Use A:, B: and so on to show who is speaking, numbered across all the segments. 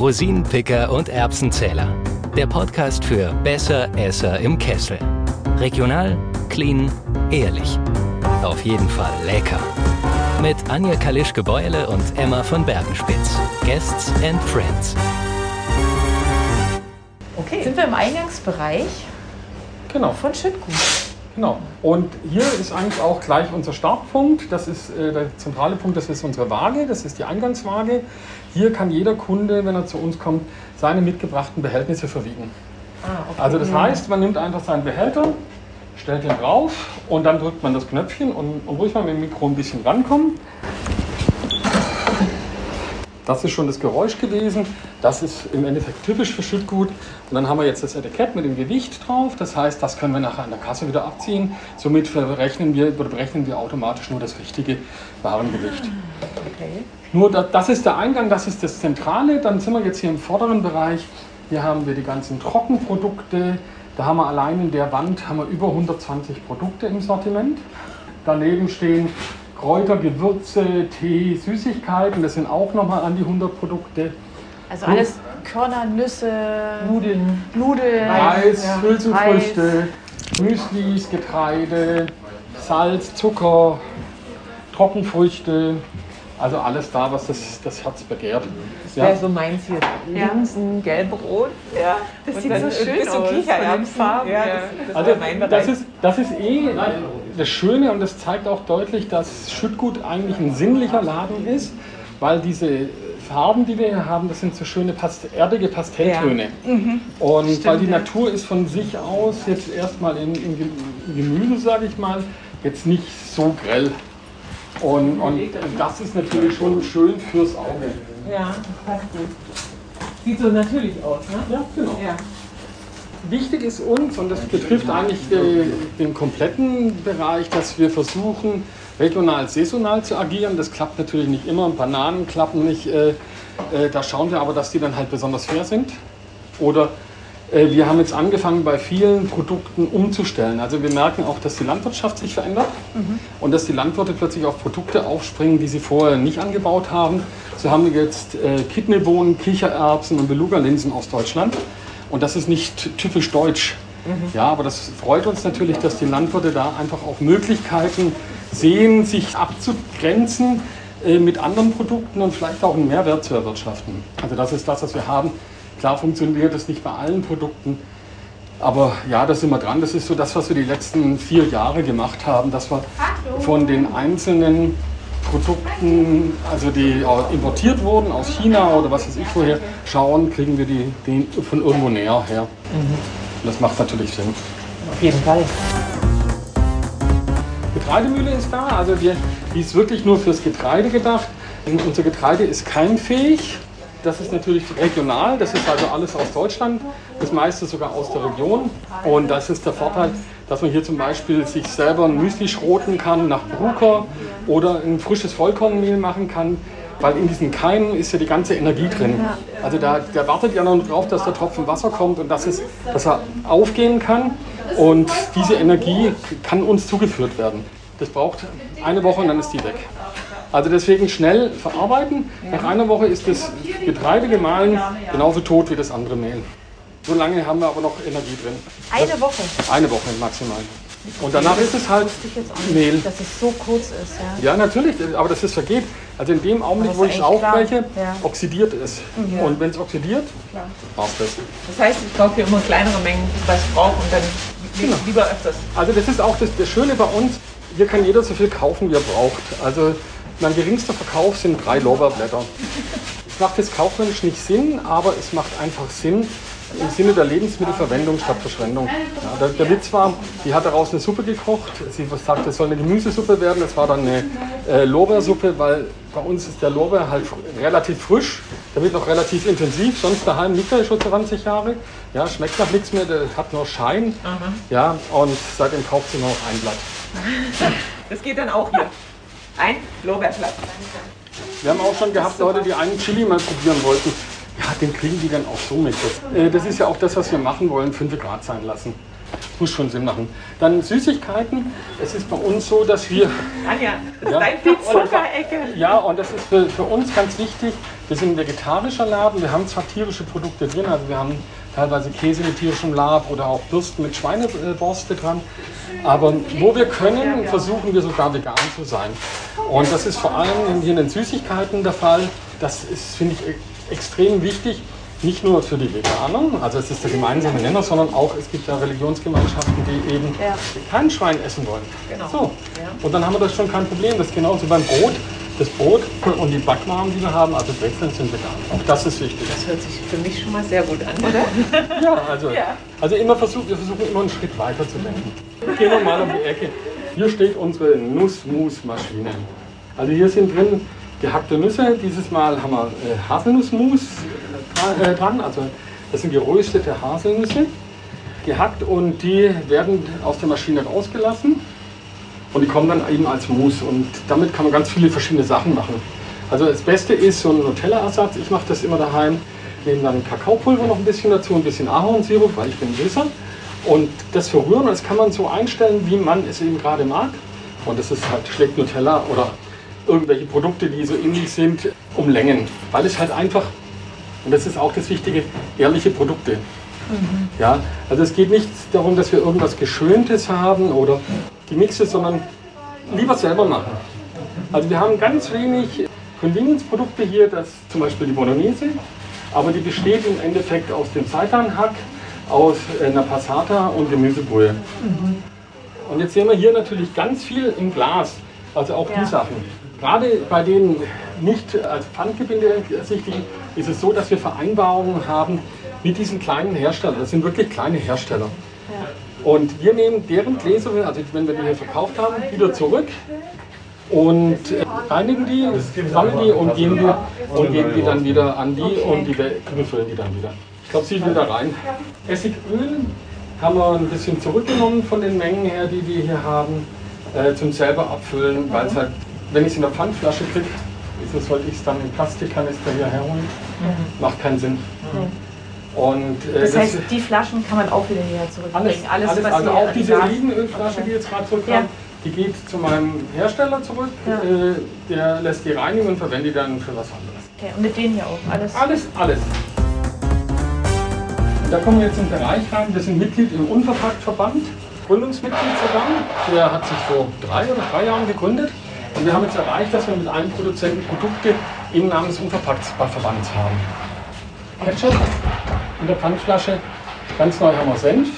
A: Rosinenpicker und Erbsenzähler. Der Podcast für Besser Esser im Kessel. Regional, clean, ehrlich. Auf jeden Fall lecker. Mit Anja Kalischke-Beule und Emma von Bergenspitz. Guests and Friends.
B: Okay. Sind wir im Eingangsbereich
C: Genau,
B: von Schüttgut?
C: Genau. Und hier ist eigentlich auch gleich unser Startpunkt. Das ist äh, der zentrale Punkt, das ist unsere Waage, das ist die Eingangswaage. Hier kann jeder Kunde, wenn er zu uns kommt, seine mitgebrachten Behältnisse verwiegen.
B: Ah, okay.
C: Also das heißt, man nimmt einfach seinen Behälter, stellt ihn drauf und dann drückt man das Knöpfchen und, und ruhig mal mit dem Mikro ein bisschen rankommen. Das ist schon das Geräusch gewesen. Das ist im Endeffekt typisch für Schüttgut. Und dann haben wir jetzt das Etikett mit dem Gewicht drauf. Das heißt, das können wir nachher an der Kasse wieder abziehen. Somit verrechnen wir, berechnen wir automatisch nur das richtige Warengewicht.
B: okay.
C: Nur da, das ist der Eingang, das ist das Zentrale. Dann sind wir jetzt hier im vorderen Bereich. Hier haben wir die ganzen Trockenprodukte. Da haben wir allein in der Wand haben wir über 120 Produkte im Sortiment. Daneben stehen Kräuter, Gewürze, Tee, Süßigkeiten. Das sind auch nochmal an die 100 Produkte.
B: Also alles Körner, Nüsse,
D: Nudeln.
B: Nudeln,
C: Reis,
B: ja,
C: Hülsenfrüchte, Müslis, Getreide, Salz, Zucker, Trockenfrüchte. Also alles da, was das, das Herz begehrt.
D: Das wäre so meins hier. Linsen, gelb-rot. Ja.
B: Das
D: Und
B: sieht so schön aus
D: Kichererbsen. Ja,
B: ja.
D: das, das
C: Also
D: mein
C: das ist, das ist eh das Schöne und das zeigt auch deutlich, dass Schüttgut eigentlich ein sinnlicher Laden ist, weil diese Farben, die wir hier haben, das sind so schöne Past erdige Pastelltöne. Und weil die Natur ist von sich aus jetzt erstmal in, in Gemüse, sage ich mal, jetzt nicht so grell. Und, und das ist natürlich schon schön fürs Auge.
D: Ja, das passt gut. Sieht so natürlich aus, ne?
C: Ja, genau.
D: Ja.
C: Wichtig ist uns, und das betrifft eigentlich äh, den kompletten Bereich, dass wir versuchen, regional, saisonal zu agieren. Das klappt natürlich nicht immer. Bananen klappen nicht. Äh, äh, da schauen wir aber, dass die dann halt besonders fair sind. Oder äh, wir haben jetzt angefangen, bei vielen Produkten umzustellen. Also wir merken auch, dass die Landwirtschaft sich verändert und dass die Landwirte plötzlich auf Produkte aufspringen, die sie vorher nicht angebaut haben. So haben wir jetzt äh, Kidneybohnen, Kichererbsen und Beluga-Linsen aus Deutschland. Und das ist nicht typisch deutsch. Ja, aber das freut uns natürlich, dass die Landwirte da einfach auch Möglichkeiten sehen, sich abzugrenzen äh, mit anderen Produkten und vielleicht auch einen Mehrwert zu erwirtschaften. Also das ist das, was wir haben. Klar funktioniert das nicht bei allen Produkten, aber ja, da sind wir dran. Das ist so das, was wir die letzten vier Jahre gemacht haben, dass wir von den einzelnen Produkten, also die importiert wurden aus China oder was weiß ich woher, schauen, kriegen wir die, die von irgendwo näher her. Und das macht natürlich Sinn.
D: Auf jeden Fall.
C: Getreidemühle ist da, also wir, die ist wirklich nur fürs Getreide gedacht. Und unser Getreide ist keimfähig. Das ist natürlich regional, das ist also alles aus Deutschland, das meiste sogar aus der Region. Und das ist der Vorteil, dass man hier zum Beispiel sich selber ein Müsli schroten kann nach Bruker oder ein frisches Vollkornmehl machen kann, weil in diesen Keimen ist ja die ganze Energie drin. Also da, der wartet ja noch drauf, dass der Tropfen Wasser kommt und das ist, dass er aufgehen kann. Und diese Energie kann uns zugeführt werden. Das braucht eine Woche und dann ist die weg. Also deswegen schnell verarbeiten. Nach einer Woche ist das Getreide gemahlen genauso tot wie das andere Mehl. So lange haben wir aber noch Energie drin.
B: Eine Woche.
C: Eine Woche maximal. Und danach ist es halt
B: Wusste ich jetzt auch nicht,
C: Mehl.
B: dass es so kurz ist. Ja.
C: Ja, natürlich, aber das ist vergeht. Also in dem Augenblick, wo ich es aufbreche,
B: Ja.
C: oxidiert es. Und wenn es oxidiert, war's das.
D: Das heißt, ich kaufe hier immer kleinere Mengen, was ich brauche und dann
C: Genau.
D: lieber öfters.
C: Also das ist auch das, das Schöne bei uns, hier kann jeder so viel kaufen, wie er braucht. Also mein geringster Verkauf sind drei Lorbeerblätter. Es macht jetzt kaufmännisch nicht Sinn, aber es macht einfach Sinn im Sinne der Lebensmittelverwendung statt Verschwendung. Ja, der, der Witz war, die hat daraus eine Suppe gekocht. Sie sagte, es soll eine Gemüsesuppe werden. Es war dann eine äh, Lorbeersuppe, weil bei uns ist der Lorbeer halt relativ frisch. Der wird noch relativ intensiv. Sonst daheim liegt er schon 20 Jahre. Ja, schmeckt nach nichts mehr. Der hat nur Schein. Ja, und seitdem kauft sie nur noch ein Blatt.
D: Das geht dann auch hier. Ein Lorbeerblatt.
C: Wir haben auch schon gehabt Leute, die einen Chili mal probieren wollten. Ja, den kriegen die dann auch so mit. Das, äh, das ist ja auch das, was wir machen wollen, 5 Grad sein lassen. muss schon Sinn machen. Dann Süßigkeiten. Es ist bei uns so, dass wir
D: Anja, das ist
C: Ja.
D: dein die Zuckerecke.
C: ja, und das ist für, für uns ganz wichtig. Wir sind ein vegetarischer Laden. Wir haben zwar tierische Produkte drin, also wir haben teilweise Käse mit tierischem Lab oder auch Bürsten mit Schweineborste dran. Aber wo wir können, versuchen wir sogar vegan zu sein. Und das ist vor allem hier in den Süßigkeiten der Fall. Das ist, finde ich, extrem wichtig. Nicht nur für die Veganer, also es ist der gemeinsame Nenner, sondern auch es gibt ja Religionsgemeinschaften, die eben
B: Ja.
C: kein Schwein essen wollen.
D: Genau.
C: So. Und dann haben wir das schon kein Problem. Das ist genauso beim Brot. Das Brot und die Backwaren, die wir haben, also Brezeln sind vegan. Auch das ist wichtig.
D: Das hört sich für mich schon mal sehr gut an, oder?
C: Ja, also,
D: Ja.
C: also immer versuch, wir versuchen immer einen Schritt weiter zu denken. Gehen wir mal um die Ecke. Hier steht unsere Nussmus-Maschine. Also hier sind drin gehackte Nüsse. Dieses Mal haben wir äh, Haselnussmus äh, dra- dran. Also das sind geröstete Haselnüsse. Gehackt und die werden aus der Maschine rausgelassen. Und die kommen dann eben als Mousse. Und damit kann man ganz viele verschiedene Sachen machen. Also das Beste ist so ein Nutella-Ersatz. Ich mache das immer daheim. Nehme dann Kakaopulver noch ein bisschen dazu, ein bisschen Ahornsirup, weil ich bin Süßer. Und das verrühren. Das kann man so einstellen, wie man es eben gerade mag. Und das ist halt schlägt Nutella oder irgendwelche Produkte, die so ähnlich sind, um Längen. Weil es halt einfach, und das ist auch das Wichtige, ehrliche Produkte. Ja, also es geht nicht darum, dass wir irgendwas Geschöntes haben oder Gemixtes, sondern lieber selber machen. Also wir haben ganz wenig Convenience-Produkte hier, das zum Beispiel die Bolognese, aber die besteht im Endeffekt aus dem Seitanhack, aus äh, einer Passata und Gemüsebrühe. Und jetzt sehen wir hier natürlich ganz viel im Glas, also auch
B: Ja.
C: die Sachen. Gerade bei den nicht als Pfandgebinde ersichtlichen ist es so, dass wir Vereinbarungen haben mit diesen kleinen Herstellern. Das sind wirklich kleine Hersteller. Und wir nehmen deren Gläser, also wenn wir die hier verkauft haben, wieder zurück und äh, reinigen die, sammeln die und geben die, und geben die dann wieder an die und die be- befüllen die dann wieder. Ich glaube, sie will da rein. Essigöl haben wir ein bisschen zurückgenommen von den Mengen her, die wir hier haben, äh, zum selber abfüllen, weil es halt, wenn ich es in der Pfandflasche kriege, sollte ich es dann im Plastikkanister hier herholen? Macht keinen Sinn. Und, äh,
B: Das heißt, die Flaschen kann man auch wieder hierher
C: alles,
B: zurückbringen.
C: alles,
B: was
C: also auch diese
B: Okay.
C: die jetzt gerade zurückkam,
B: Ja.
C: die geht zu meinem Hersteller zurück.
B: Ja.
C: Äh, der lässt die reinigen und verwendet die dann für was anderes.
B: Okay, und mit denen hier auch. Alles.
C: Alles, alles. Da kommen wir jetzt in den Bereich rein. Wir sind Mitglied im Unverpacktverband, Gründungsmitglied sogar. Der hat sich vor drei oder drei Jahren gegründet. Und wir haben jetzt erreicht, dass wir mit allen Produzenten Produkte im Namen des Unverpacktverbands haben. Ketchup in der Pfandflasche. Ganz neu haben wir Senf,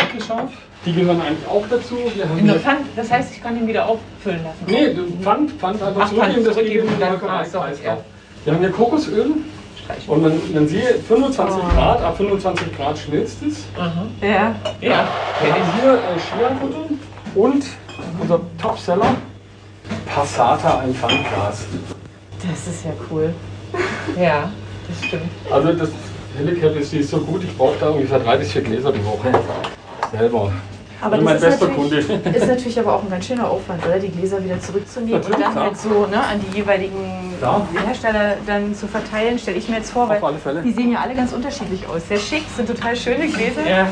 C: mittelscharf. Die gehören eigentlich auch dazu.
D: In der Pfand, das heißt, ich kann ihn wieder auffüllen lassen.
C: Nee, Pfand, Pfand einfach
D: Ach,
C: zurückgeben,
D: Pfand
C: das
D: zurückgeben,
C: den
D: dann- ah, so, ja.
C: Wir haben hier Kokosöl
D: Streichen.
C: und man, man sieht 25
D: Oh.
C: Grad, ab 25 Grad schmilzt es.
D: Aha.
B: Ja.
D: Ja,
C: Wir
D: kenn
C: haben hier äh, Chia-Butter und unser Topseller Passata, ein Pfandglas.
B: Das ist ja cool.
D: Ja, das stimmt.
C: Also das Helicap ist, die ist so gut, ich brauche da ungefähr drei bis vier Gläser die Woche. Selber.
B: Aber
C: Also mein
B: das ist
C: bester
B: natürlich,
C: Kunde.
B: ist natürlich aber auch ein ganz schöner Aufwand, oder? Die Gläser wieder zurückzunehmen und
C: Natürlich,
B: dann
C: klar.
B: halt so ne, an die jeweiligen
C: Klar.
B: Hersteller dann zu verteilen, stelle ich mir jetzt vor, weil die sehen ja alle ganz unterschiedlich aus. Sehr schick, sind total schöne Gläser,
D: Ja.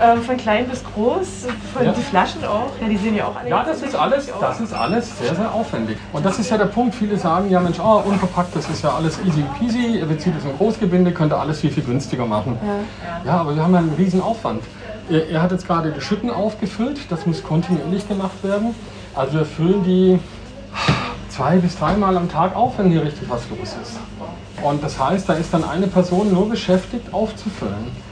B: ähm, von klein bis groß, von
C: Ja.
B: die Flaschen auch. Ja, die sehen ja auch alle
C: Ja,
B: ganz
C: das ist alles,
B: unterschiedlich
C: das ist alles sehr, sehr aufwendig. Und das ist ja der Punkt. Viele sagen, ja Mensch, ah, unverpackt, das ist ja alles easy peasy, ihr bezieht es in Großgebinde, könnt ihr alles viel, viel günstiger machen. Ja, aber wir haben ja einen riesen Aufwand. Er, er hat jetzt gerade die Schütten aufgefüllt, das muss kontinuierlich gemacht werden. Also wir füllen die zwei bis dreimal am Tag auf, wenn hier richtig was los ist. Und das heißt, da ist dann eine Person nur beschäftigt, aufzufüllen.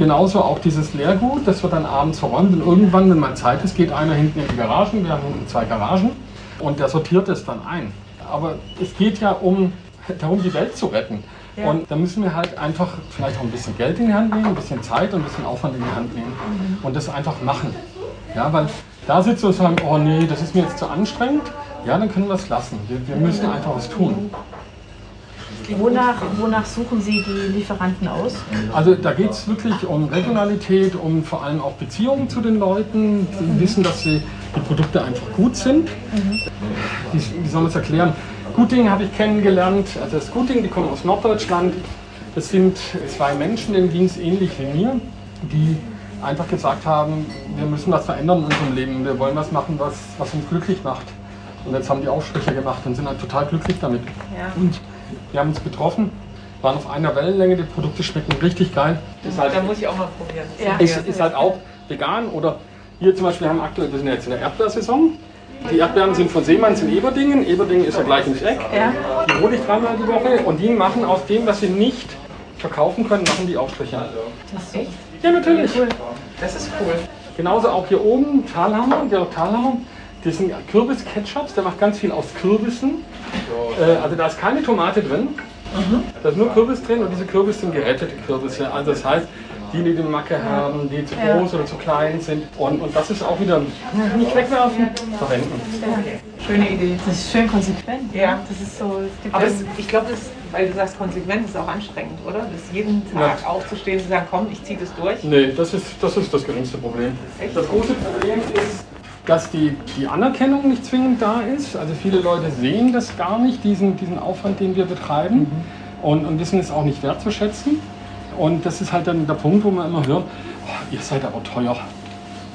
C: Genauso auch dieses Leergut, das wird dann abends verräumt und irgendwann, wenn mal Zeit ist, geht einer hinten in die Garagen, wir haben hinten zwei Garagen und der sortiert es dann ein. Aber es geht ja um, darum, die Welt zu retten. Und da müssen wir halt einfach vielleicht auch ein bisschen Geld in die Hand nehmen, ein bisschen Zeit und ein bisschen Aufwand in die Hand nehmen und das einfach machen. Ja, weil da sitzt und sagen, oh nee, das ist mir jetzt zu anstrengend. Ja, dann können wir es lassen. Wir, wir müssen einfach was tun.
B: Wonach, wonach suchen Sie die Lieferanten aus?
C: Also da geht es wirklich um Regionalität, um vor allem auch Beziehungen zu den Leuten, die wissen, dass sie, die Produkte einfach gut sind. Wie, wie soll man es erklären? Gutding habe ich kennengelernt, also das Gutding, die kommen aus Norddeutschland. Das sind zwei Menschen, denen ging es ähnlich wie mir. Die einfach gesagt haben, wir müssen was verändern in unserem Leben. Wir wollen was machen, was, was uns glücklich macht. Und jetzt haben die Aufstriche gemacht und sind halt total glücklich damit.
D: Ja.
C: Und wir haben uns getroffen, waren auf einer Wellenlänge, die Produkte schmecken richtig geil. Ist halt,
D: Da muss ich auch mal probieren.
B: Ja.
C: ist, ist halt auch vegan oder hier zum Beispiel wir haben aktuell, wir sind ja jetzt in der Erdbeersaison. Die Erdbeeren sind von Seemanns in Eberdingen. Eberdingen ist ja gleich ums Eck.
B: Ja.
C: Die hole ich dreimal die Woche und die machen aus dem, was sie nicht verkaufen können, machen die Aufstriche.
D: Echt?
C: Ja, natürlich.
D: Das ist cool.
C: Genauso auch hier oben, Talhammer, Georg Talhammer. Das sind Kürbis-Ketchups, der macht ganz viel aus Kürbissen. Äh, also da ist keine Tomate drin. Da ist nur Kürbis drin und diese Kürbis sind gerettete Kürbisse. Also das heißt, die, die die Macke haben, die zu
B: Ja.
C: groß oder zu klein sind. Und, und das ist auch wieder nicht wegwerfen, verwenden.
D: Schöne Idee.
B: Das ist schön konsequent. ne?
D: Ja.
B: Das ist so. Es gibt
D: Aber
B: ja-
D: es, ich glaube, das, weil du sagst, konsequent ist auch anstrengend, oder? Das jeden Tag aufzustehen und zu sagen, komm, ich ziehe das durch.
C: Nee, das ist, das ist das geringste Problem.
D: Echt?
C: Das große Problem ist, dass die, die Anerkennung nicht zwingend da ist. Also viele Leute sehen das gar nicht, diesen, diesen Aufwand, den wir betreiben und, und wissen es auch nicht wertzuschätzen. Und das ist halt dann der Punkt, wo man immer hört, oh, ihr seid aber teuer.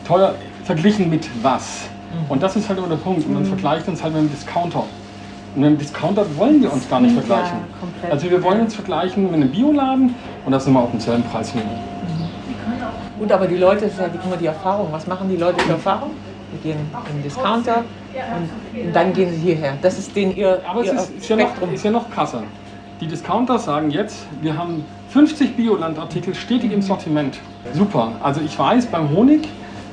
C: Teuer verglichen mit was? Und das ist halt immer der Punkt. Und man vergleicht uns halt mit dem Discounter. Und mit dem Discounter wollen wir uns gar nicht
B: Ja,
C: vergleichen.
B: komplett.
C: Also wir wollen uns vergleichen mit einem Bioladen und das sind wir auf demselben Preis nehmen.
D: Gut, aber die Leute, das ist ja immer die Erfahrung. Was machen die Leute für Erfahrung? Die gehen in den Discounter und, und dann gehen sie hierher. Das ist den ihr,
C: Aber es
D: ihr
C: ist, ist, ja noch, ist ja noch krasser. Die Discounter sagen jetzt, wir haben 50 Biolandartikel stetig im Sortiment. Super. Also ich weiß, beim Honig,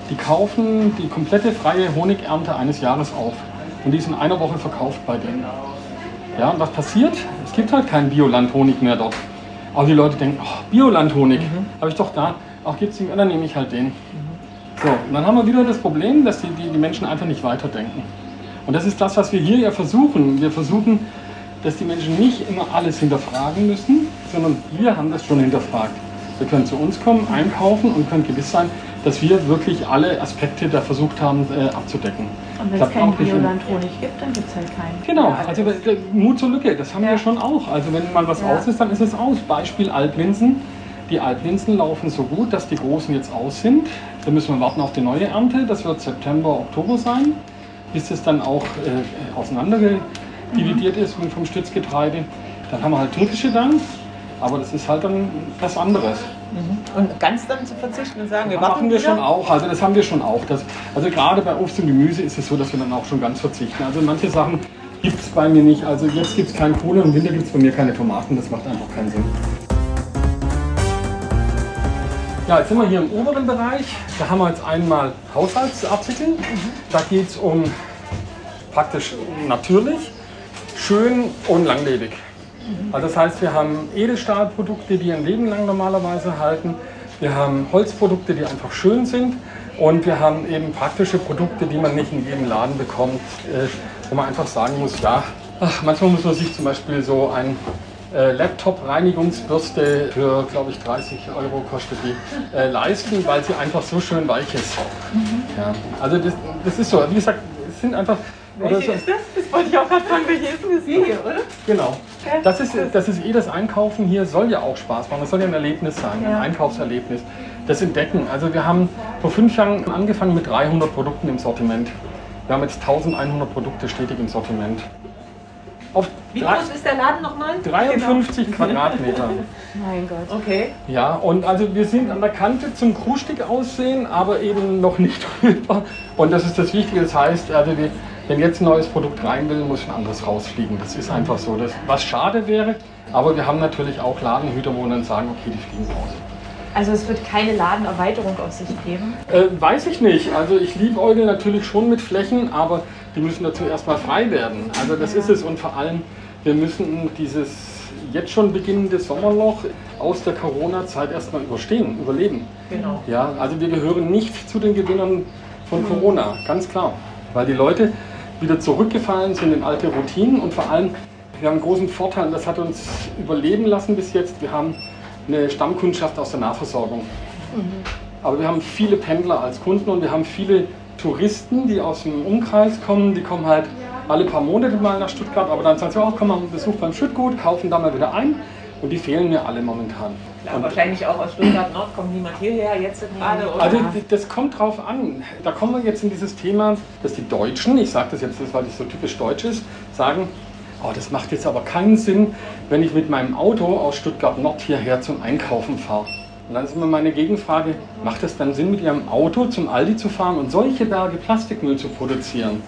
C: die kaufen die komplette freie Honigernte eines Jahres auf. Und die ist in einer Woche verkauft bei denen. Ja, und was passiert? Es gibt halt keinen Bioland-Honig mehr dort. Aber die Leute denken, oh, Bioland-Honig, habe ich doch da. Auch gibt es mehr, dann nehme ich halt den. So, und dann haben wir wieder das Problem, dass die, die, die Menschen einfach nicht weiterdenken. Und das ist das, was wir hier ja versuchen. Wir versuchen, dass die Menschen nicht immer alles hinterfragen müssen, sondern wir haben das schon hinterfragt. Wir können zu uns kommen, einkaufen und können gewiss sein, dass wir wirklich alle Aspekte da versucht haben äh, abzudecken.
B: Und wenn es keinen Bioland-Honig gibt, dann gibt es halt keinen.
C: Genau, also der Mut zur Lücke, das haben
B: Ja.
C: wir schon auch. Also wenn mal was
B: Ja.
C: aus ist, dann ist es aus. Beispiel Altlinsen. Die Altlinsen laufen so gut, dass die großen jetzt aus sind. Da müssen wir warten auf die neue Ernte. Das wird September, Oktober sein, bis es dann auch äh, auseinanderdividiert ist vom- vom Stützgetreide. Dann haben wir halt türkische dann, aber das ist halt dann was anderes.
D: Und ganz dann zu verzichten und sagen, wir
C: Das
D: warten
C: machen wir
D: wieder.
C: schon auch, also das haben wir schon auch. Das, also gerade bei Obst und Gemüse ist es so, dass wir dann auch schon ganz verzichten. Also manche Sachen gibt es bei mir nicht. Also jetzt gibt es keinen Kohle und im Winter gibt es bei mir keine Tomaten. Das macht einfach keinen Sinn. Ja, jetzt sind wir hier im oberen Bereich. Da haben wir jetzt einmal Haushaltsartikel. Da geht es um praktisch natürlich, schön und langlebig. Also das heißt, wir haben Edelstahlprodukte, die ein Leben lang normalerweise halten. Wir haben Holzprodukte, die einfach schön sind. Und wir haben eben praktische Produkte, die man nicht in jedem Laden bekommt, äh, wo man einfach sagen muss, ja, ach, manchmal muss man sich zum Beispiel so ein äh, Laptop-Reinigungsbürste für, glaube ich, 30 Euro kostet die, äh, leisten, weil sie einfach so schön weich ist. Ja, also das, das ist so, wie gesagt, es sind einfach... oder
D: Welche
C: so-
D: ist das? Das wollte ich auch gerade fragen. Welche ist denn das hier, oder?
C: Genau. Das ist, das ist eh das Einkaufen hier, soll ja auch Spaß machen. Das soll ja ein Erlebnis sein, ein
B: Ja.
C: Einkaufserlebnis. Das Entdecken. Also wir haben vor fünf Jahren angefangen mit 300 Produkten im Sortiment. Wir haben jetzt 1100 Produkte stetig im Sortiment. Auf
D: Wie groß ist der Laden nochmal?
C: 53 Quadratmeter.
B: Mein Gott.
D: Okay.
C: Ja, und also wir sind an der Kante zum Krustig aussehen, aber eben noch nicht rüber. Und das ist das Wichtige. Das heißt, also wir, wenn jetzt ein neues Produkt rein will, muss ein anderes rausfliegen. Das ist einfach so. Das, was schade wäre, aber wir haben natürlich auch Ladenhüter, wo wir dann sagen, okay, die fliegen raus.
B: Also es wird keine Ladenerweiterung auf sich geben.
C: Äh, weiß ich nicht. Also ich liebäugel natürlich schon mit Flächen, aber die müssen dazu erstmal frei werden. Also das ist es und vor allem, wir müssen dieses jetzt schon beginnende Sommerloch aus der Corona-Zeit erstmal überstehen, überleben.
D: Genau.
C: Ja, also wir gehören nicht zu den Gewinnern von Corona, ganz klar. Weil die Leute wieder zurückgefallen sind in alte Routinen und vor allem, wir haben einen großen Vorteil, das hat uns überleben lassen bis jetzt. Wir haben eine Stammkundschaft aus der Nahversorgung. Aber wir haben viele Pendler als Kunden und wir haben viele Touristen, die aus dem Umkreis kommen. Die kommen halt alle paar Monate mal nach Stuttgart, aber dann sagen sie, oh, komm mal einen Besuch beim Schüttgut, kaufen da mal wieder ein. Und die fehlen mir alle momentan.
D: Klar,
C: und
D: wahrscheinlich auch aus Stuttgart Nord kommt niemand hierher jetzt gerade. Oder?
C: Also das kommt drauf an. Da kommen wir jetzt in dieses Thema, dass die Deutschen, ich sage das jetzt, weil das so typisch deutsch ist, sagen, oh, das macht jetzt aber keinen Sinn, wenn ich mit meinem Auto aus Stuttgart Nord hierher zum Einkaufen fahre. Und dann ist immer meine Gegenfrage, macht es dann Sinn, mit Ihrem Auto zum Aldi zu fahren und solche Berge Plastikmüll zu produzieren?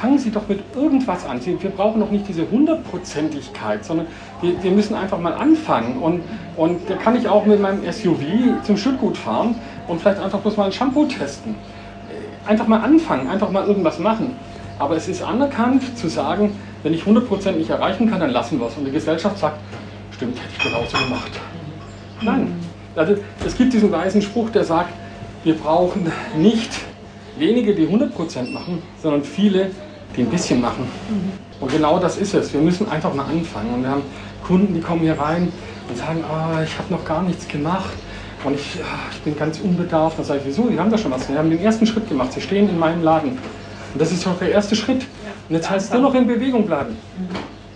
C: Fangen Sie doch mit irgendwas an. Sie, wir brauchen noch nicht diese Hundertprozentigkeit, sondern wir, wir, müssen einfach mal anfangen. Und, und da kann ich auch mit meinem SUV zum Schüttgut fahren und vielleicht einfach bloß mal ein Shampoo testen. Einfach mal anfangen, einfach mal irgendwas machen. Aber es ist anerkannt zu sagen, wenn ich 100% nicht erreichen kann, dann lassen wir es. Und die Gesellschaft sagt, stimmt, hätte ich genauso gemacht. Nein. Also, es gibt diesen weisen Spruch, der sagt, wir brauchen nicht wenige, die 100% machen, sondern viele, die ein bisschen machen. Mhm. Und genau das ist es. Wir müssen einfach mal anfangen. Und wir haben Kunden, die kommen hier rein und sagen, oh, ich habe noch gar nichts gemacht und ich, oh, ich bin ganz unbedarft. Dann sage ich, wieso? Die haben da schon was. Sie haben den ersten Schritt gemacht. Sie stehen in meinem Laden. Und das ist doch der erste Schritt. Und jetzt heißt es nur noch in Bewegung bleiben.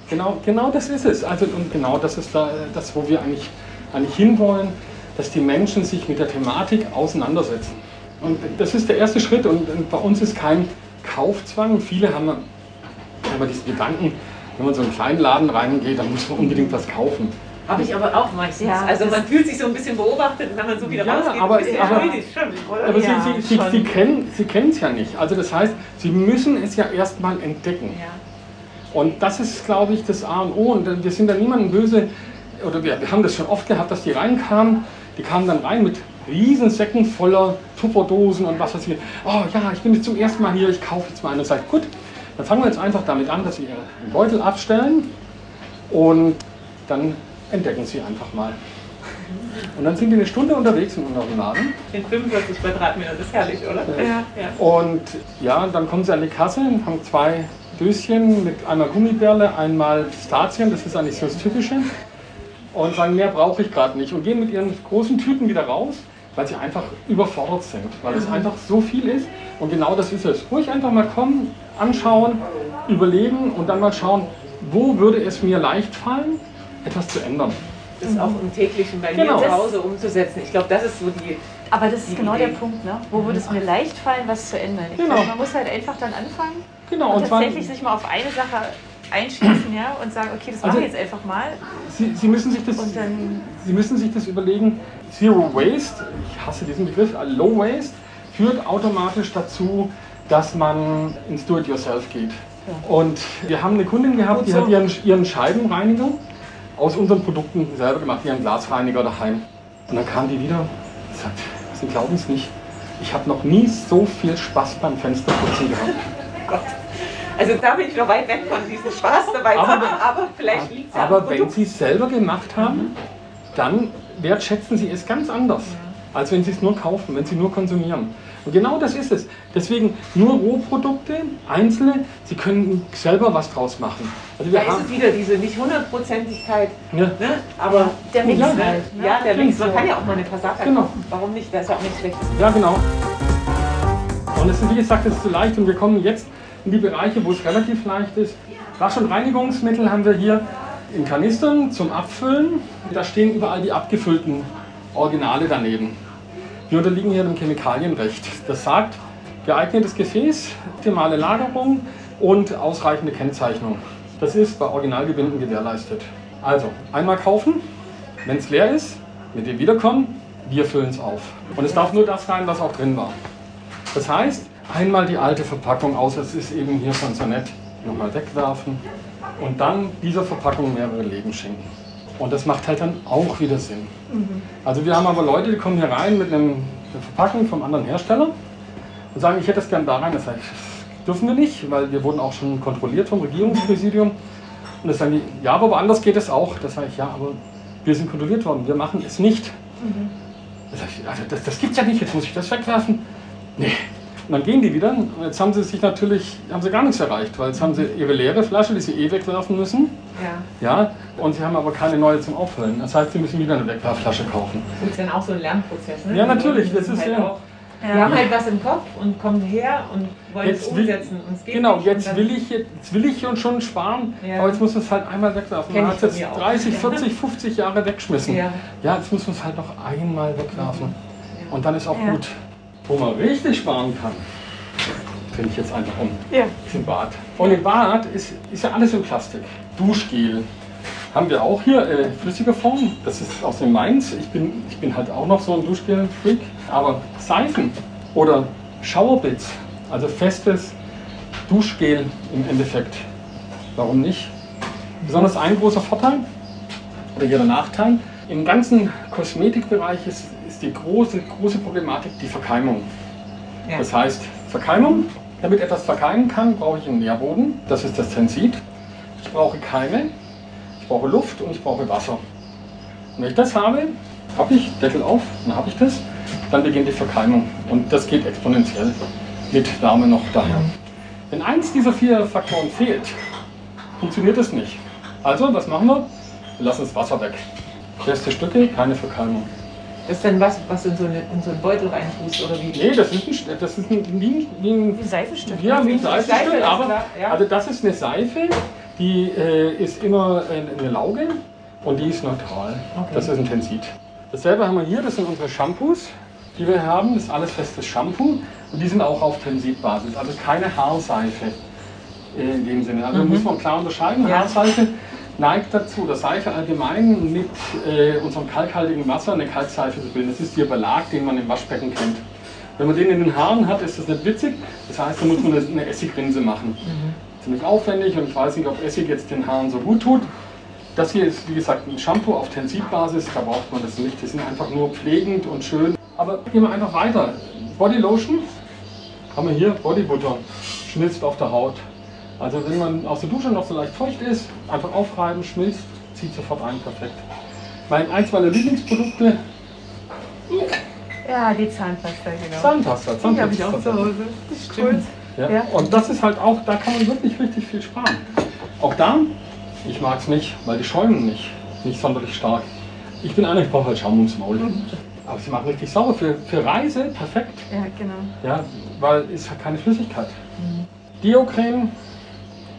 C: Genau, genau das ist es. Also, und genau das ist da, das, wo wir eigentlich, eigentlich hinwollen, dass die Menschen sich mit der Thematik auseinandersetzen. Und das ist der erste Schritt. Und bei uns ist kein Kaufzwang. Viele haben immer diesen Gedanken, wenn man so in einen kleinen Laden reingeht, dann muss man unbedingt was kaufen.
D: Habe ich aber auch meistens. Ja, also man fühlt sich so ein bisschen beobachtet, wenn man so wieder ja, rausgeht.
C: Aber, aber, aber ja, Sie, Sie, Sie, Sie, kennen es ja nicht. Also das heißt, Sie müssen es ja erstmal entdecken. Ja. Und das ist, glaube ich, das A und O. Und wir sind da niemandem böse, oder wir, wir haben das schon oft gehabt, dass die reinkamen, die kamen dann rein mit Riesensäcken voller Tupperdosen und was weiß ich. Oh ja, ich bin jetzt zum ersten Mal hier, ich kaufe jetzt mal eine. Sagt, gut, dann fangen wir jetzt einfach damit an, dass Sie Ihren Beutel abstellen und dann entdecken Sie einfach mal. Und dann sind die eine Stunde unterwegs in unserem Laden.
D: In 45 Quadratmetern, das ist herrlich, oder?
C: Ja. ja. Und ja, dann kommen sie an die Kasse und haben zwei Döschen mit einmal Gummibärle, einmal Pistazien, das ist eigentlich so das Typische. Und sagen, mehr brauche ich gerade nicht. Und gehen mit ihren großen Tüten wieder raus weil sie einfach überfordert sind, weil es mhm. einfach so viel ist. Und genau das ist es. Ruhig einfach mal kommen, anschauen, überlegen und dann mal schauen, wo würde es mir leicht fallen, etwas zu ändern.
D: Das ist auch im täglichen bei genau. mir zu Hause umzusetzen. Ich glaube, das ist so die.
B: Aber das ist genau Idee. der Punkt, ne? Wo würde es mir leicht fallen, was zu ändern? Ich genau. glaube, man muss halt einfach dann anfangen genau. und, und tatsächlich sich mal auf eine Sache einschließen ja, und sagen, okay, das also, mache ich jetzt einfach mal.
C: Sie, Sie, müssen sich das, Sie müssen sich das überlegen, Zero Waste, ich hasse diesen Begriff, äh, Low Waste, führt automatisch dazu, dass man ins Do-it-yourself geht. Ja. Und wir haben eine Kundin gehabt, die so. hat ihren, ihren Scheibenreiniger aus unseren Produkten selber gemacht, ihren Glasreiniger daheim. Und dann kam die wieder und sagt, Sie glauben es nicht, ich habe noch nie so viel Spaß beim Fensterputzen gehabt.
D: Gott. Also da bin ich noch weit weg von diesem Spaß dabei aber, haben, aber vielleicht liegt es
C: Aber wenn Sie es selber gemacht haben, mhm. dann wertschätzen Sie es ganz anders, ja. als wenn Sie es nur kaufen, wenn Sie nur konsumieren. Und genau das ist es. Deswegen nur Rohprodukte, einzelne, Sie können selber was draus machen.
D: Also da ist es wieder diese nicht hundertprozentigkeit, ja. ne? aber
B: der Mix
D: ja,
B: halt. Ne?
D: Ja, der Mix. Man kann ja auch mal eine Passata genau. kaufen. Warum nicht? Da ist ja auch nichts Schlechtes.
C: Ja, genau. Und es ist, wie gesagt, es ist zu leicht und wir kommen jetzt in die Bereiche, wo es relativ leicht ist. Wasch- und Reinigungsmittel haben wir hier in Kanistern zum Abfüllen. Da stehen überall die abgefüllten Originale daneben. Wir unterliegen hier dem Chemikalienrecht. Das sagt, geeignetes Gefäß, optimale Lagerung und ausreichende Kennzeichnung. Das ist bei Originalgebinden gewährleistet. Also, einmal kaufen, wenn es leer ist, mit dem wiederkommen, wir füllen es auf. Und es darf nur das rein, was auch drin war. Das heißt, einmal die alte Verpackung, außer es ist eben hier schon so nett, nochmal wegwerfen und dann dieser Verpackung mehrere Leben schenken. Und das macht halt dann auch wieder Sinn. Mhm. Also wir haben aber Leute, die kommen hier rein mit einem, einer Verpackung vom anderen Hersteller und sagen, ich hätte das gern da rein. Das, heißt, das dürfen wir nicht, weil wir wurden auch schon kontrolliert vom Regierungspräsidium. Und das sagen die, ja, aber woanders geht es auch. Das sage ich, ja, aber wir sind kontrolliert worden, wir machen es nicht. Mhm. Das, ich, also das, das gibt's ja nicht, jetzt muss ich das wegwerfen. Nee, und dann gehen die wieder. Und jetzt haben sie sich natürlich, haben sie gar nichts erreicht, weil jetzt haben sie ihre leere Flasche, die sie eh wegwerfen müssen. Ja. ja. Und sie haben aber keine neue zum Auffüllen. Das heißt, sie müssen wieder eine Wegwerfflasche kaufen.
D: Das ist dann auch so ein Lernprozess, ne?
C: Ja, natürlich. Das ist halt ja.
D: Ja. Die haben halt was im Kopf und kommen her und wollen
C: jetzt
D: es umsetzen.
C: Will, und genau, nicht. jetzt will, ich, jetzt will ich schon sparen, ja. aber jetzt muss es halt einmal wegwerfen. Man hat jetzt 30, 40, 50 Jahre weggeschmissen. Ja. ja, jetzt muss man es halt noch einmal wegwerfen. Und dann ist auch gut. Wo man richtig sparen kann, finde ich jetzt einfach um. Ja. Ist im Bad. Und im Bad ist, ist ja alles in Plastik. Duschgel, haben wir auch hier äh, flüssige Form. Das ist aus dem Mainz. Ich bin, ich bin halt auch noch so ein Duschgel-Freak. Aber Seifen oder Showerbits, also festes Duschgel im Endeffekt, warum nicht? Besonders ein großer Vorteil oder jeder Nachteil. Im ganzen Kosmetikbereich ist die große, große Problematik die Verkeimung. Ja. Das heißt, Verkeimung, damit etwas verkeimen kann, brauche ich einen Nährboden. Das ist das Tensit. Ich brauche Keime, ich brauche Luft und ich brauche Wasser. Und wenn ich das habe, habe ich, Deckel auf, dann habe ich das, dann beginnt die Verkeimung. Und das geht exponentiell mit Wärme noch daher. Wenn eins dieser vier Faktoren fehlt, funktioniert es nicht. Also, was machen wir? Wir lassen das Wasser weg. Feste Stücke, keine Verkeimung.
D: Das ist dann was, was in so, eine, in so einen Beutel reintust oder wie?
C: Nee, das ist ein, das ist ein, wie,
B: wie ein, wie Seifenstück.
C: Ja, wie ein Seifenstück, Seife, aber ja. also das ist eine Seife, die äh, ist immer eine Lauge und die ist neutral. Okay. Das ist ein Tensit. Dasselbe haben wir hier, das sind unsere Shampoos, die wir haben. Das ist alles festes Shampoo und die sind auch auf Tensitbasis, also keine Haarseife in dem Sinne. Also mhm. muss man klar unterscheiden. Ja. Haarseife neigt dazu, dass Seife allgemein mit äh, unserem kalkhaltigen Wasser eine Kalkseife zu bilden. Das ist der Belag, den man im Waschbecken kennt. Wenn man den in den Haaren hat, ist das nicht witzig. Das heißt, da muss man eine Essigrinse machen. Mhm ziemlich aufwendig und ich weiß nicht, ob Essig jetzt den Haaren so gut tut. Das hier ist, wie gesagt, ein Shampoo auf Tensitbasis, da braucht man das nicht. Die sind einfach nur pflegend und schön. Aber gehen wir einfach weiter. Body Lotion haben wir hier, Body Butter, schmilzt auf der Haut. Also wenn man aus der Dusche noch so leicht feucht ist, einfach aufreiben, schmilzt, zieht sofort ein, perfekt. Mein eins meiner Lieblingsprodukte.
B: Ja, die Zahnpasta, genau.
C: Zahnpasta, Zahnpasta.
B: Die habe ich auch zu Hause. Das ist cool.
C: Ja? ja? Und das ist halt auch, da kann man wirklich richtig viel sparen. Auch da, ich mag es nicht, weil die schäumen nicht, nicht sonderlich stark. Ich bin einer, ich brauche halt Schaum ums Maul. Mhm. Aber sie machen richtig sauber. Für, für Reise perfekt.
B: Ja, genau.
C: Ja, weil es hat keine Flüssigkeit. Mhm. Dio-Creme,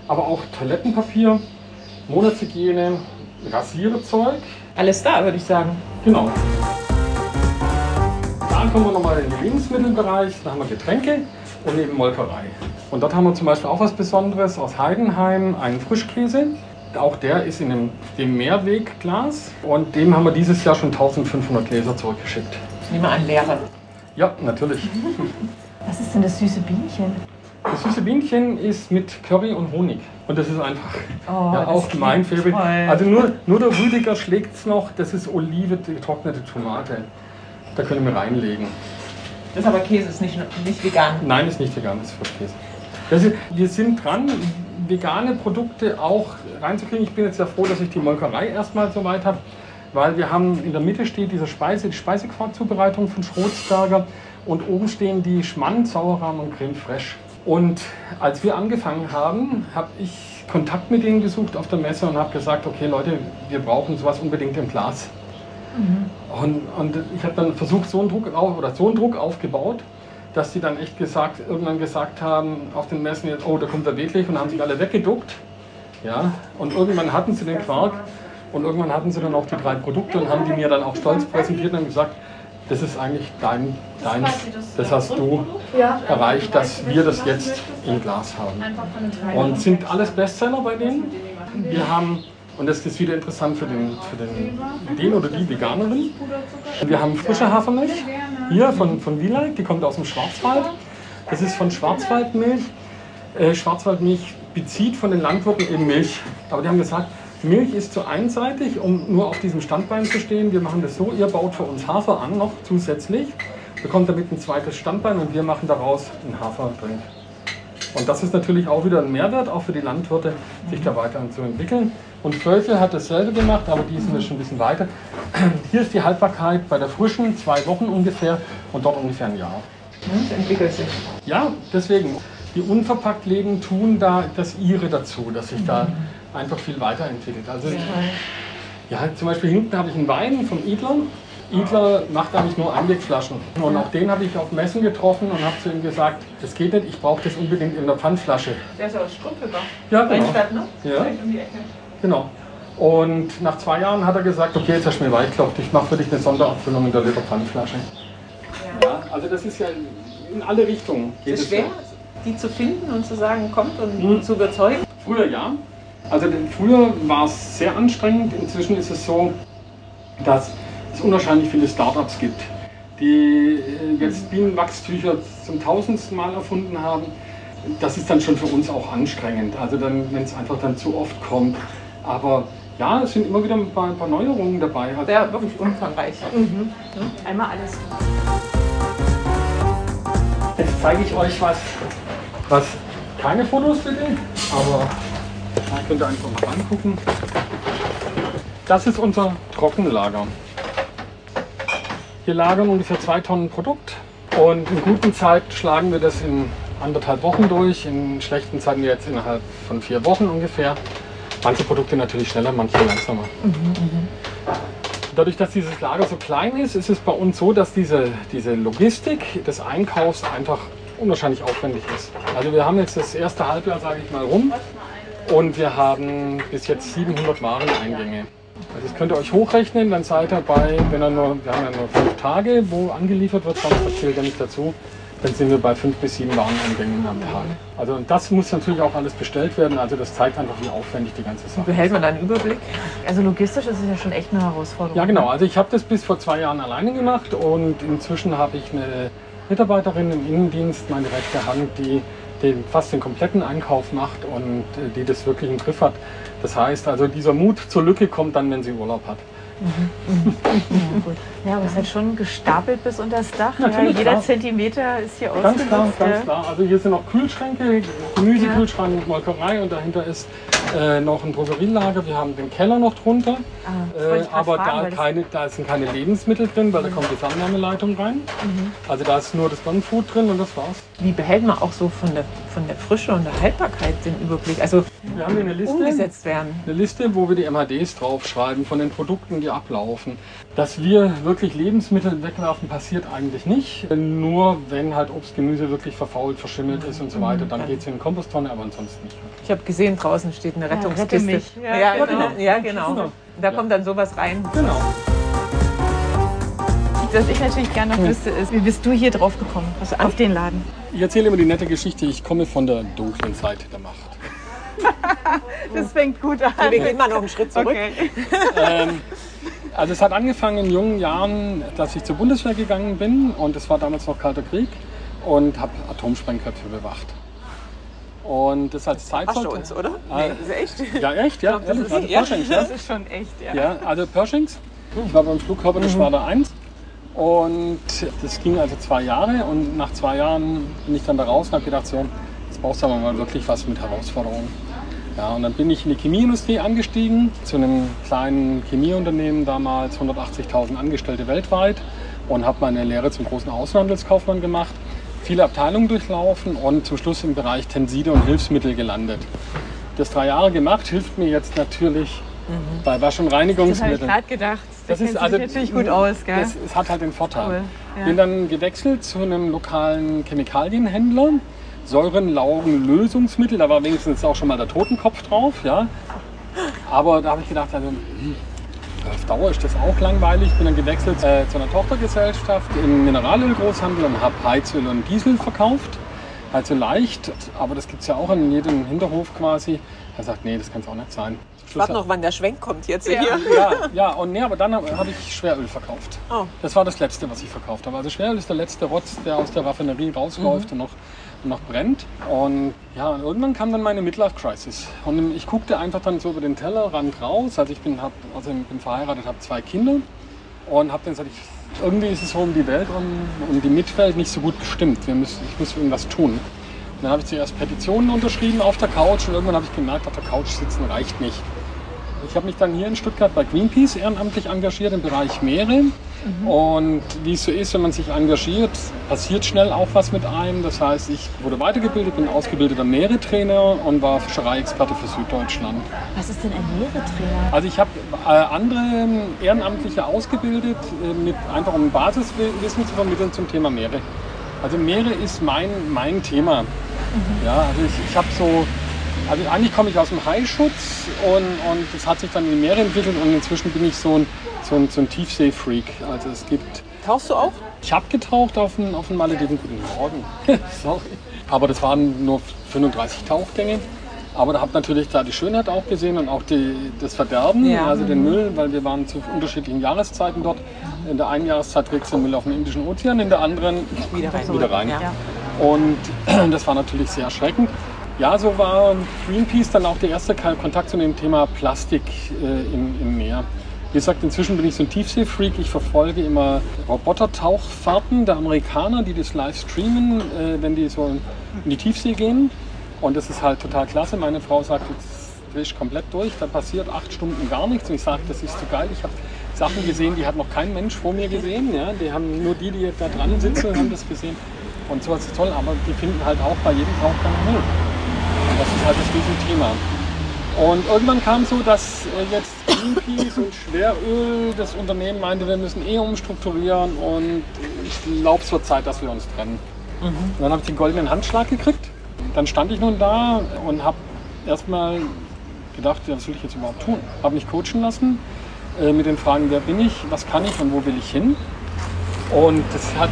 C: aber auch Toilettenpapier, Monatshygiene, Rasierzeug.
D: Alles da, würde ich sagen.
C: Genau. Dann kommen wir nochmal in den Lebensmittelbereich. Da haben wir Getränke und eben Molkerei. Und dort haben wir zum Beispiel auch was Besonderes aus Heidenheim, einen Frischkäse. Auch der ist in dem, dem Mehrwegglas und dem haben wir dieses Jahr schon 1500 Gläser zurückgeschickt.
D: Ich nehme an, leere.
C: Ja, natürlich.
B: Was ist denn das süße Bienchen?
C: Das süße Bienchen ist mit Curry und Honig. Und das ist einfach oh, ja, auch mein Favorite. Toll. Also nur, nur der Rüdiger schlägt es noch, das ist Olive, getrocknete Tomate. Da können wir reinlegen.
D: Das ist aber Käse, ist nicht, nicht vegan.
C: Nein, ist nicht vegan, das ist Frischkäse. Also, wir sind dran, vegane Produkte auch reinzukriegen. Ich bin jetzt sehr froh, dass ich die Molkerei erstmal so weit habe, weil wir haben in der Mitte steht diese Speise, die Speisequarkzubereitung von Schrotsberger und oben stehen die Schmand, Sauerrahm und Creme Fraiche. Und als wir angefangen haben, habe ich Kontakt mit denen gesucht auf der Messe und habe gesagt, okay Leute, wir brauchen sowas unbedingt im Glas. Mhm. Und, und ich habe dann versucht, so einen Druck auf, oder so einen Druck aufgebaut, dass sie dann echt gesagt, irgendwann gesagt haben auf den Messen, jetzt, oh, da kommt er wirklich und haben sich alle weggeduckt. Ja, und irgendwann hatten sie den Quark und irgendwann hatten sie dann auch die drei Produkte und haben die mir dann auch stolz präsentiert und gesagt, das ist eigentlich dein, deins, das hast du erreicht, dass wir das jetzt im Glas haben. Und sind alles Bestseller bei denen. Wir haben und das ist wieder interessant für den, für den, den oder die Veganerin. Wir haben frische Hafermilch hier von, von Wieland, die kommt aus dem Schwarzwald. Das ist von Schwarzwaldmilch. Äh, Schwarzwaldmilch bezieht von den Landwirten eben Milch. Aber die haben gesagt, Milch ist zu einseitig, um nur auf diesem Standbein zu stehen. Wir machen das so, ihr baut für uns Hafer an, noch zusätzlich, bekommt damit ein zweites Standbein und wir machen daraus einen Haferdrink. Und das ist natürlich auch wieder ein Mehrwert, auch für die Landwirte, sich da weiter zu entwickeln. Und Völkel hat dasselbe gemacht, aber die sind wir schon ein bisschen weiter. Hier ist die Haltbarkeit bei der frischen zwei Wochen ungefähr und dort ungefähr ein Jahr.
D: Und entwickelt sich.
C: Ja, deswegen. Die unverpackt Läden tun da das ihre dazu, dass sich da einfach viel weiterentwickelt. Also ja, zum Beispiel hinten habe ich einen Wein vom Edler. Idler macht eigentlich nur Einwegflaschen. Und auch den habe ich auf Messen getroffen und habe zu ihm gesagt, das geht nicht, ich brauche das unbedingt in der Pfandflasche.
D: Der ist aus Strumpelbach.
C: Ja, genau. Ne? Ja. Genau. Und nach zwei Jahren hat er gesagt, okay, jetzt hast du mir weit ich mache für dich eine Sonderabfüllung in der Liter Pfandflasche. Ja. ja. also das ist ja in alle Richtungen.
D: Ist es schwer. Die zu finden und zu sagen, kommt und hm. zu überzeugen?
C: Früher ja. Also früher war es sehr anstrengend. Inzwischen ist es so, dass es unwahrscheinlich viele Startups gibt, die äh, jetzt Bienenwachstücher zum tausendsten Mal erfunden haben. Das ist dann schon für uns auch anstrengend. Also dann, wenn es einfach dann zu oft kommt. Aber ja, es sind immer wieder ein paar, ein paar Neuerungen dabei.
D: Also ja, wirklich umfangreich. Mhm.
B: Einmal alles.
C: Jetzt zeige ich euch was, was keine Fotos bitte, aber da könnt ihr einfach mal angucken. Das ist unser Trockenlager. Wir lagern ungefähr zwei Tonnen Produkt und in guten Zeiten schlagen wir das in anderthalb Wochen durch, in schlechten Zeiten jetzt innerhalb von vier Wochen ungefähr. Manche Produkte natürlich schneller, manche langsamer. Dadurch, dass dieses Lager so klein ist, ist es bei uns so, dass diese, diese Logistik des Einkaufs einfach unwahrscheinlich aufwendig ist. Also wir haben jetzt das erste Halbjahr, sage ich mal, rum und wir haben bis jetzt 700 Wareneingänge. Also das könnt ihr euch hochrechnen, dann seid ihr bei, wenn er nur, wir haben ja nur fünf Tage, wo angeliefert wird, das zählt ja nicht dazu, dann sind wir bei fünf bis sieben Wareneingängen am Tag. Also und das muss natürlich auch alles bestellt werden. Also das zeigt einfach, wie aufwendig die ganze Sache ist.
D: Behält man da einen Überblick?
B: Also logistisch ist es ja schon echt eine Herausforderung.
C: Ja genau. Also ich habe das bis vor zwei Jahren alleine gemacht und inzwischen habe ich eine Mitarbeiterin im Innendienst, meine rechte Hand, die den, fast den kompletten Einkauf macht und äh, die das wirklich im Griff hat. Das heißt also, dieser Mut zur Lücke kommt dann, wenn sie Urlaub hat.
B: Mhm. Ja, ja, aber es ist halt schon gestapelt bis unter das Dach. Ja, jeder klar. Zentimeter ist hier
C: Ganz klar, ganz klar. Also hier sind noch Kühlschränke, Gemüsekühlschrank, Molkerei und dahinter ist äh, noch ein Drogerielager. Wir haben den Keller noch drunter. Ah, äh, aber fragen, da, keine, da sind keine Lebensmittel drin, weil da kommt die Fernwärmeleitung rein. Mhm. Also da ist nur das Non-Food drin und das war's.
D: Wie behält man auch so von der, von der Frische und der Haltbarkeit den Überblick? Also
C: wir haben eine Liste,
D: umgesetzt werden.
C: Eine Liste, wo wir die MHDs draufschreiben von den Produkten, die ablaufen. Dass wir wirklich Lebensmittel wegwerfen, passiert eigentlich nicht. Nur wenn halt Obst, Gemüse wirklich verfault, verschimmelt ist und so weiter, dann geht es in die Komposttonne, aber ansonsten nicht.
D: Ich habe gesehen, draußen steht eine Rettungskiste. Ja, ja, ja, genau. ja, genau. genau. Da kommt dann sowas rein.
C: Genau.
B: Was ich natürlich gerne noch wüsste, ist, wie bist du hier drauf gekommen, also auf den Laden?
C: Ich erzähle immer die nette Geschichte, ich komme von der dunklen Seite der Macht.
B: das fängt gut an.
D: Wir gehen mal noch einen Schritt zurück. Okay.
C: ähm, also es hat angefangen in jungen Jahren, dass ich zur Bundeswehr gegangen bin und es war damals noch Kalter Krieg und habe Atomsprengköpfe bewacht. Und das als
D: du uns, oder? Äh, nee, ist echt?
C: Ja, echt, ja.
B: Glaub, das, ist, ja Pershings, ja. das ist schon echt, ja.
C: Ja, also Pershings. Ich war beim Flugkörper der mhm. Schwader 1 und das ging also zwei Jahre und nach zwei Jahren bin ich dann da raus und habe gedacht, so, jetzt brauchst du aber mal wirklich was mit Herausforderungen. Ja, und dann bin ich in die Chemieindustrie angestiegen, zu einem kleinen Chemieunternehmen damals, 180.000 Angestellte weltweit und habe meine Lehre zum großen Außenhandelskaufmann gemacht, viele Abteilungen durchlaufen und zum Schluss im Bereich Tenside und Hilfsmittel gelandet. Das drei Jahre gemacht, hilft mir jetzt natürlich mhm. bei Wasch- und Reinigungsmitteln.
B: Das habe ich gerade gedacht. Das, das ist also, natürlich gut aus, gell?
C: Es, es hat halt den Vorteil. Cool. Ja. Bin dann gewechselt zu einem lokalen Chemikalienhändler Säurenlaugenlösungsmittel. Da war wenigstens auch schon mal der Totenkopf drauf. Ja. Aber da habe ich gedacht, also, hm, auf Dauer ist das auch langweilig. Ich bin dann gewechselt äh, zu einer Tochtergesellschaft im Mineralölgroßhandel und habe Heizöl und Diesel verkauft. Also leicht, aber das gibt es ja auch in jedem Hinterhof quasi. Er sagt, nee, das kann es auch nicht sein.
D: Ich warte noch, wann der Schwenk kommt jetzt
C: ja.
D: hier.
C: Ja, ja, und nee, aber dann habe ich Schweröl verkauft. Oh. Das war das Letzte, was ich verkauft habe. Also Schweröl ist der letzte Rotz, der aus der Raffinerie rausläuft mhm. und noch noch brennt. Und ja, und irgendwann kam dann meine Midlife-Crisis. Und ich guckte einfach dann so über den Tellerrand raus. Also ich bin, hab, also bin verheiratet, habe zwei Kinder und habe dann gesagt, ich, irgendwie ist es so um die Welt und um die Mitwelt nicht so gut gestimmt. Wir müssen, ich muss irgendwas tun. Und dann habe ich zuerst Petitionen unterschrieben auf der Couch und irgendwann habe ich gemerkt, auf der Couch sitzen reicht nicht. Ich habe mich dann hier in Stuttgart bei Greenpeace ehrenamtlich engagiert im Bereich Meere. Mhm. Und wie es so ist, wenn man sich engagiert, passiert schnell auch was mit einem. Das heißt, ich wurde weitergebildet, bin ausgebildeter Meeretrainer und war Fischereiexperte für Süddeutschland.
B: Was ist denn ein Meeretrainer?
C: Also ich habe äh, andere Ehrenamtliche ausgebildet, äh, mit, einfach um Basiswissen zu vermitteln zum Thema Meere. Also Meere ist mein, mein Thema. Mhm. Ja, also ich, ich habe so also eigentlich komme ich aus dem Haischutz und, und das hat sich dann in die Meere entwickelt und inzwischen bin ich so ein, so ein, so ein Tiefsee-Freak. Also es gibt...
D: Tauchst du auch?
C: Ich habe getaucht auf den, auf den Malediven. Guten Morgen. Sorry. Aber das waren nur 35 Tauchgänge. Aber da habe natürlich da die Schönheit auch gesehen und auch die, das Verderben, ja. also den Müll, weil wir waren zu unterschiedlichen Jahreszeiten dort. In der einen Jahreszeit kriegst du Müll auf dem Indischen Ozean, in der anderen wieder rein. Wieder rein. Ja. Und das war natürlich sehr erschreckend. Ja, so war Greenpeace dann auch der erste Kontakt zu dem Thema Plastik äh, im, im Meer. Wie gesagt, inzwischen bin ich so ein Tiefseefreak. Ich verfolge immer Roboter-Tauchfahrten der Amerikaner, die das live streamen, äh, wenn die so in die Tiefsee gehen. Und das ist halt total klasse. Meine Frau sagt, jetzt drehe ich komplett durch. Da passiert acht Stunden gar nichts. Und ich sage, das ist zu geil. Ich habe Sachen gesehen, die hat noch kein Mensch vor mir gesehen. Ja? Die haben nur die, die da dran sitzen, haben das gesehen. Und sowas ist toll. Aber die finden halt auch bei jedem Tauchgang Müll. Das ist halt das Riesenthema. Und irgendwann kam so, dass äh, jetzt Greenpeace und Schweröl das Unternehmen meinte, wir müssen eh umstrukturieren und ich glaube, es wird Zeit, dass wir uns trennen. Mhm. dann habe ich den goldenen Handschlag gekriegt. Dann stand ich nun da und habe erstmal gedacht, was will ich jetzt überhaupt tun? Habe mich coachen lassen äh, mit den Fragen, wer bin ich, was kann ich und wo will ich hin? Und das, hat,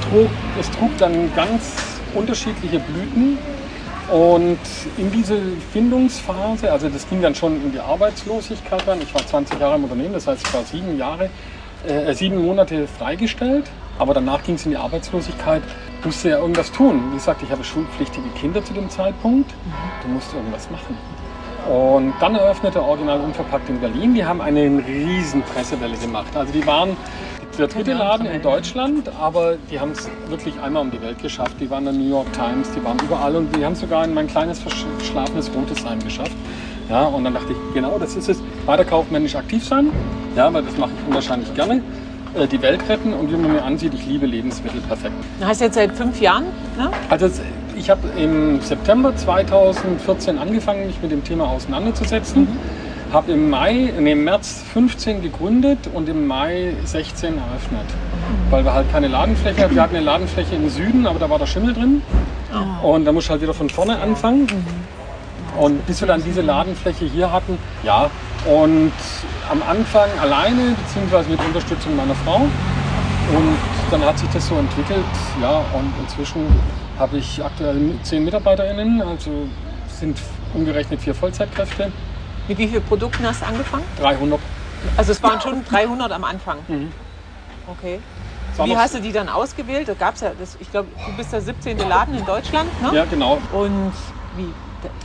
C: das trug dann ganz unterschiedliche Blüten. Und in diese Findungsphase, also das ging dann schon in die Arbeitslosigkeit rein. Ich war 20 Jahre im Unternehmen, das heißt, ich war sieben Jahre, äh, sieben Monate freigestellt. Aber danach ging es in die Arbeitslosigkeit. Ich musste ja irgendwas tun. Wie gesagt, ich habe schulpflichtige Kinder zu dem Zeitpunkt. Du musst irgendwas machen. Und dann eröffnete Original Unverpackt in Berlin. Die haben eine riesen Pressewelle gemacht. Also die waren der dritte Laden in Deutschland, aber die haben es wirklich einmal um die Welt geschafft. Die waren in der New York Times, die waren überall und die haben sogar in mein kleines verschlafenes Rotesheim geschafft. Ja, und dann dachte ich, genau, das ist es. Weiter kaufmännisch aktiv sein, ja, weil das mache ich unwahrscheinlich gerne. Äh, die Welt retten und wie man mir ansieht, ich liebe Lebensmittel perfekt.
D: Du hast jetzt seit fünf Jahren? Ne?
C: Also ich habe im September 2014 angefangen, mich mit dem Thema auseinanderzusetzen. Mhm habe im Mai, nee, im März 15 gegründet und im Mai 16 eröffnet. Weil wir halt keine Ladenfläche hatten. Wir hatten eine Ladenfläche im Süden, aber da war der Schimmel drin. Oh. Und da muss ich halt wieder von vorne anfangen. Und bis wir dann diese Ladenfläche hier hatten, ja. Und am Anfang alleine, beziehungsweise mit Unterstützung meiner Frau. Und dann hat sich das so entwickelt, ja. Und inzwischen habe ich aktuell zehn MitarbeiterInnen, also sind umgerechnet vier Vollzeitkräfte.
D: Mit wie vielen Produkten hast du angefangen?
C: 300.
D: Also es waren schon 300 am Anfang. Mhm. Okay. Wie hast du die dann ausgewählt? Da gab's ja, das, ich glaube, du bist der 17. Laden in Deutschland, ne?
C: Ja, genau.
D: Und wie?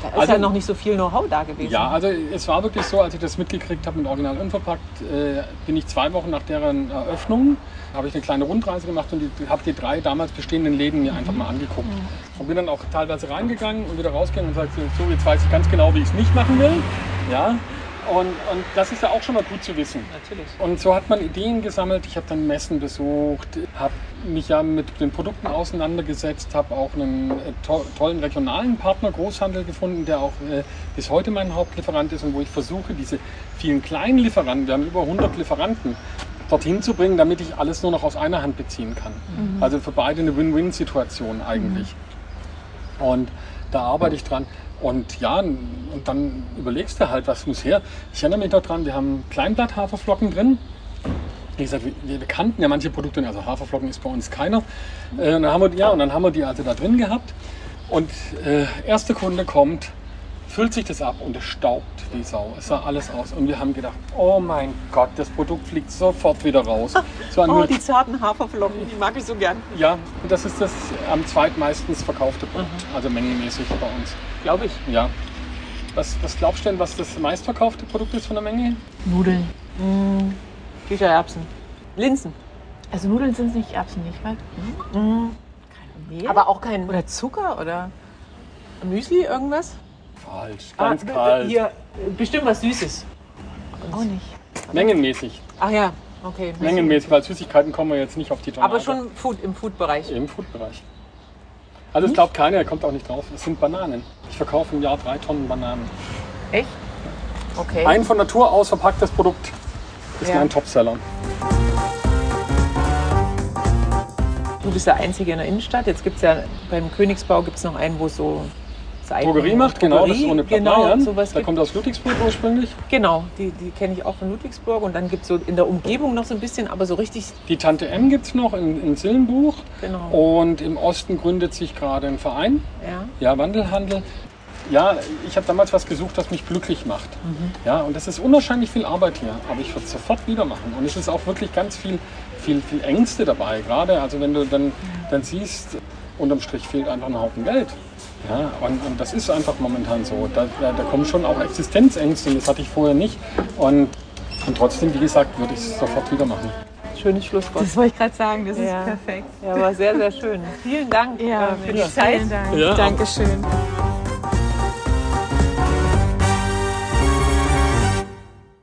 D: Da ist also, ja noch nicht so viel Know-how da gewesen.
C: Ja, also es war wirklich so, als ich das mitgekriegt habe mit Original Unverpackt, äh, bin ich zwei Wochen nach deren Eröffnung, habe ich eine kleine Rundreise gemacht und habe die drei damals bestehenden Läden mir mhm. einfach mal angeguckt. Mhm. Und bin dann auch teilweise reingegangen und wieder rausgegangen und sagte, so, jetzt weiß ich ganz genau, wie ich es nicht machen will. Ja, und, und, das ist ja auch schon mal gut zu wissen.
D: Natürlich.
C: Und so hat man Ideen gesammelt. Ich habe dann Messen besucht, habe mich ja mit den Produkten auseinandergesetzt, habe auch einen äh, to tollen regionalen Partner, Großhandel gefunden, der auch äh, bis heute mein Hauptlieferant ist und wo ich versuche, diese vielen kleinen Lieferanten, wir haben über 100 Lieferanten, dorthin zu bringen, damit ich alles nur noch aus einer Hand beziehen kann. Mhm. Also für beide eine Win-Win-Situation eigentlich. Mhm. Und da arbeite ich dran. Und ja, und dann überlegst du halt, was muss her. Ich erinnere mich noch dran, wir haben Kleinblatt-Haferflocken drin. Wie gesagt, wir, wir, kannten ja manche Produkte, also Haferflocken ist bei uns keiner. Äh, und dann haben wir, ja, und dann haben wir die also da drin gehabt. Und äh, erste Kunde kommt, füllt sich das ab und es staubt wie Sau. Es sah alles aus. Und wir haben gedacht, oh mein Gott, das Produkt fliegt sofort wieder raus.
D: oh, die zarten Haferflocken, die mag ich so gern.
C: Ja, das ist das am zweitmeistens verkaufte Produkt, mhm. also mengenmäßig bei uns.
D: Glaube ich.
C: Ja. Was, was glaubst du denn, was das meistverkaufte Produkt ist von der Menge?
B: Nudeln.
D: Mmh. Kichererbsen. Linsen.
B: Also Nudeln sind nicht Erbsen, nicht wahr?
D: Mhm. Kein Mehl? Aber auch kein... Oder Zucker oder Müsli, irgendwas?
C: Falsch, ganz ah, kalt.
D: Hier, bestimmt was Süßes.
B: Auch nicht.
C: Mengenmäßig.
D: Ach ja, okay.
C: Mengenmäßig, weil Süßigkeiten kommen wir jetzt nicht auf die Tonne.
D: Aber schon Food, im Food-Bereich.
C: Im Food-Bereich. Also es glaubt keiner, er kommt auch nicht drauf. Es sind Bananen. Ich verkaufe im Jahr drei Tonnen Bananen.
D: Echt? Okay.
C: Ein von Natur aus verpacktes Produkt ist ja. mein Topseller.
D: Du bist der Einzige in der Innenstadt. Jetzt gibt es ja beim Königsbau gibt's noch einen, wo so
C: Drogerie macht, genau, das ist ohne Genau, sowas Der kommt aus Ludwigsburg ursprünglich.
D: Genau, die, die kenne ich auch von Ludwigsburg. Und dann gibt es so in der Umgebung noch so ein bisschen, aber so richtig.
C: Die Tante M gibt es noch in, in Sillenbuch. Genau. Und im Osten gründet sich gerade ein Verein. Ja. Ja, Wandelhandel. Ja, ich habe damals was gesucht, das mich glücklich macht. Mhm. Ja, und das ist unwahrscheinlich viel Arbeit hier, aber ich würde es sofort wieder machen. Und es ist auch wirklich ganz viel, viel, viel Ängste dabei. Gerade, also wenn du dann, dann siehst, unterm Strich fehlt einfach ein Haufen Geld. Ja, und, und das ist einfach momentan so. Da, da, da, kommen schon auch Existenzängste und das hatte ich vorher nicht. Und, und trotzdem, wie gesagt, würde ich es sofort wieder machen.
D: Schönes Schlusswort.
B: Das wollte ich gerade sagen, das ja. ist perfekt.
D: Ja, war sehr, sehr schön. Vielen Dank
B: ja, äh, für die Zeit. Vielen Dank. Ja. Dankeschön.